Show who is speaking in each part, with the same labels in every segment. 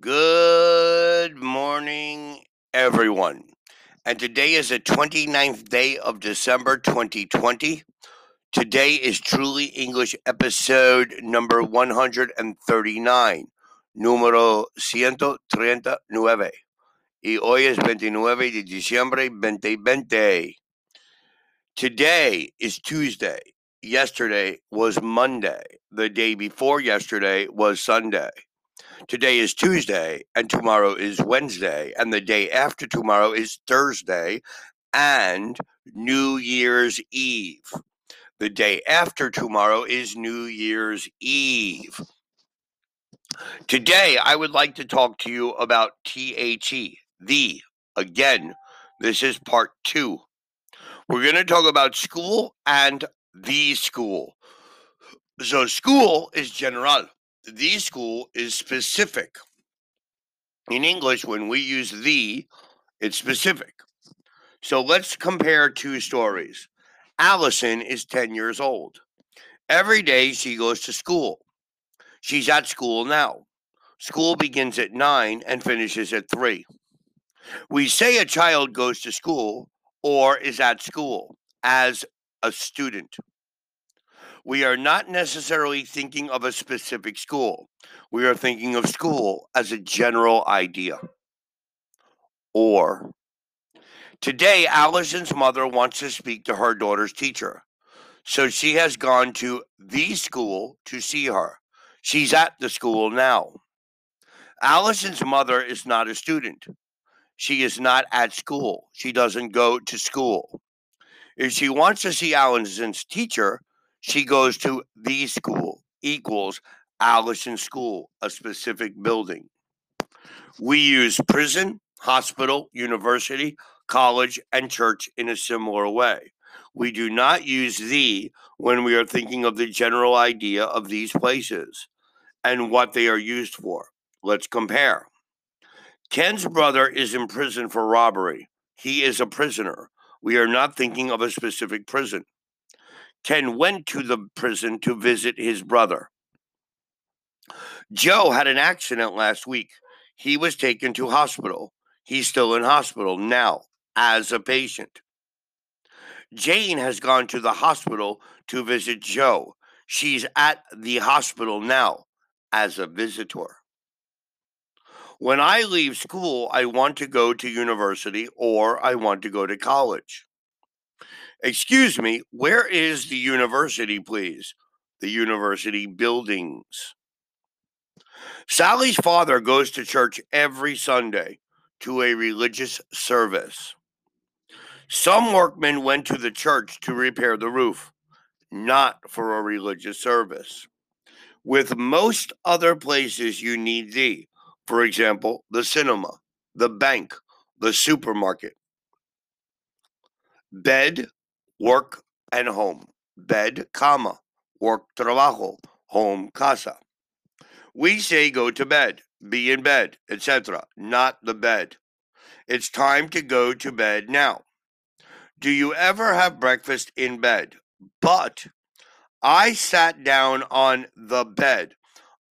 Speaker 1: Good morning, everyone. And today is the 29th day of December 2020. Today is Truly English episode number 139, número 139. Y hoy es 29 de diciembre 2020. Today is Tuesday. Yesterday was Monday. The day before yesterday was Sunday. Today is Tuesday, and tomorrow is Wednesday, and the day after tomorrow is Thursday, and New Year's Eve. The day after tomorrow is New Year's Eve. Today, I would like to talk to you about THE, the. Again, this is part two. We're going to talk about school and the school. So, school is general the school is specific. In English, when we use the, it's specific. So let's compare two stories. Allison is 10 years old. Every day she goes to school. She's at school now. School begins at 9 and finishes at 3. We say a child goes to school or is at school as a student we are not necessarily thinking of a specific school. We are thinking of school as a general idea. Or, today, Allison's mother wants to speak to her daughter's teacher. So she has gone to the school to see her. She's at the school now. Allison's mother is not a student. She is not at school. She doesn't go to school. If she wants to see Allison's teacher, she goes to the school equals Allison School, a specific building. We use prison, hospital, university, college, and church in a similar way. We do not use the when we are thinking of the general idea of these places and what they are used for. Let's compare. Ken's brother is in prison for robbery. He is a prisoner. We are not thinking of a specific prison. Ken went to the prison to visit his brother. Joe had an accident last week. He was taken to hospital. He's still in hospital now as a patient. Jane has gone to the hospital to visit Joe. She's at the hospital now as a visitor. When I leave school, I want to go to university or I want to go to college. Excuse me, where is the university, please? The university buildings. Sally's father goes to church every Sunday to a religious service. Some workmen went to the church to repair the roof, not for a religious service. With most other places, you need the, for example, the cinema, the bank, the supermarket. Bed, work and home. Bed, comma, work, trabajo, home, casa. We say go to bed, be in bed, etc., not the bed. It's time to go to bed now. Do you ever have breakfast in bed? But I sat down on the bed,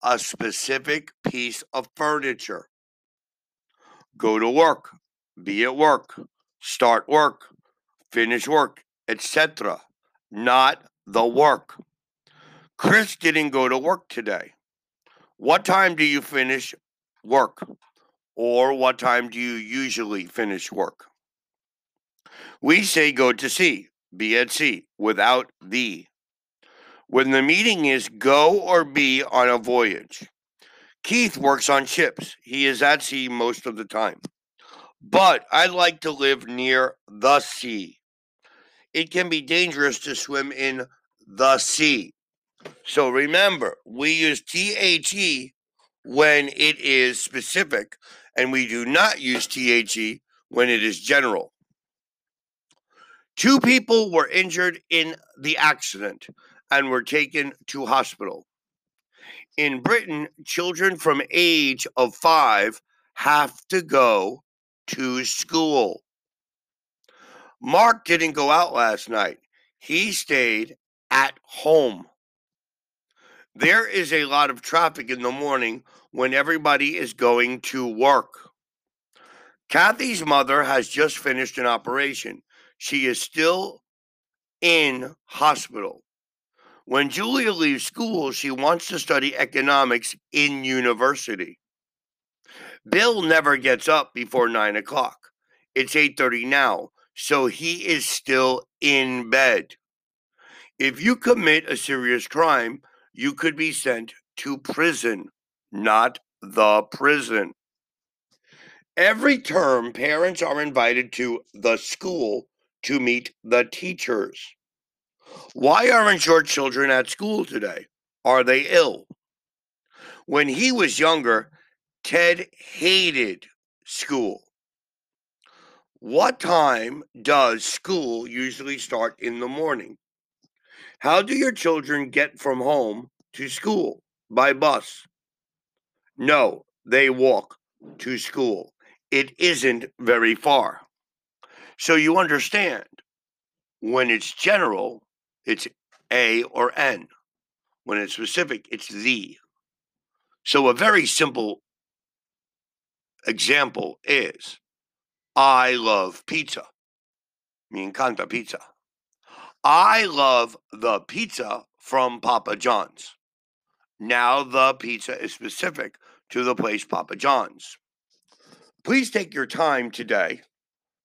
Speaker 1: a specific piece of furniture. Go to work, be at work, start work, finish work, etc., not the work. Chris didn't go to work today. What time do you finish work? Or what time do you usually finish work? We say go to sea, be at sea, without the. When the meeting is go or be on a voyage. Keith works on ships. He is at sea most of the time. But I like to live near the sea it can be dangerous to swim in the sea. So remember, we use THE when it is specific, and we do not use THE when it is general. Two people were injured in the accident and were taken to hospital. In Britain, children from age of 5 have to go to school. Mark didn't go out last night. He stayed at home. There is a lot of traffic in the morning when everybody is going to work. Kathy's mother has just finished an operation. She is still in hospital. When Julia leaves school, she wants to study economics in university. Bill never gets up before nine o'clock. It's 8:30 now, so he is still in bed. If you commit a serious crime, you could be sent to prison, not the prison. Every term, parents are invited to the school to meet the teachers. Why aren't your children at school today? Are they ill? When he was younger, Ted hated school. What time does school usually start in the morning? How do your children get from home to school? By bus? No, they walk to school. It isn't very far. So you understand when it's general, it's A or N. When it's specific, it's the. So a very simple example is I love pizza. Mi encanta pizza. I love the pizza from Papa John's. Now the pizza is specific to the place Papa John's. Please take your time today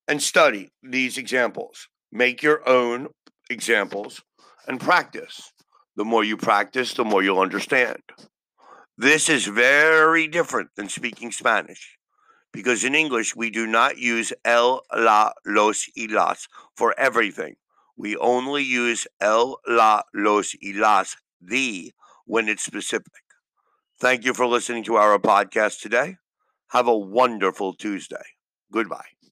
Speaker 1: and study these examples. Make your own examples and practice. The more you practice, the more you'll understand. This is very different than speaking Spanish because in English we do not use el, la, los, y las for everything. We only use el, la, los, y las, the, when it's specific. Thank you for listening to our podcast today. Have a wonderful Tuesday. Goodbye.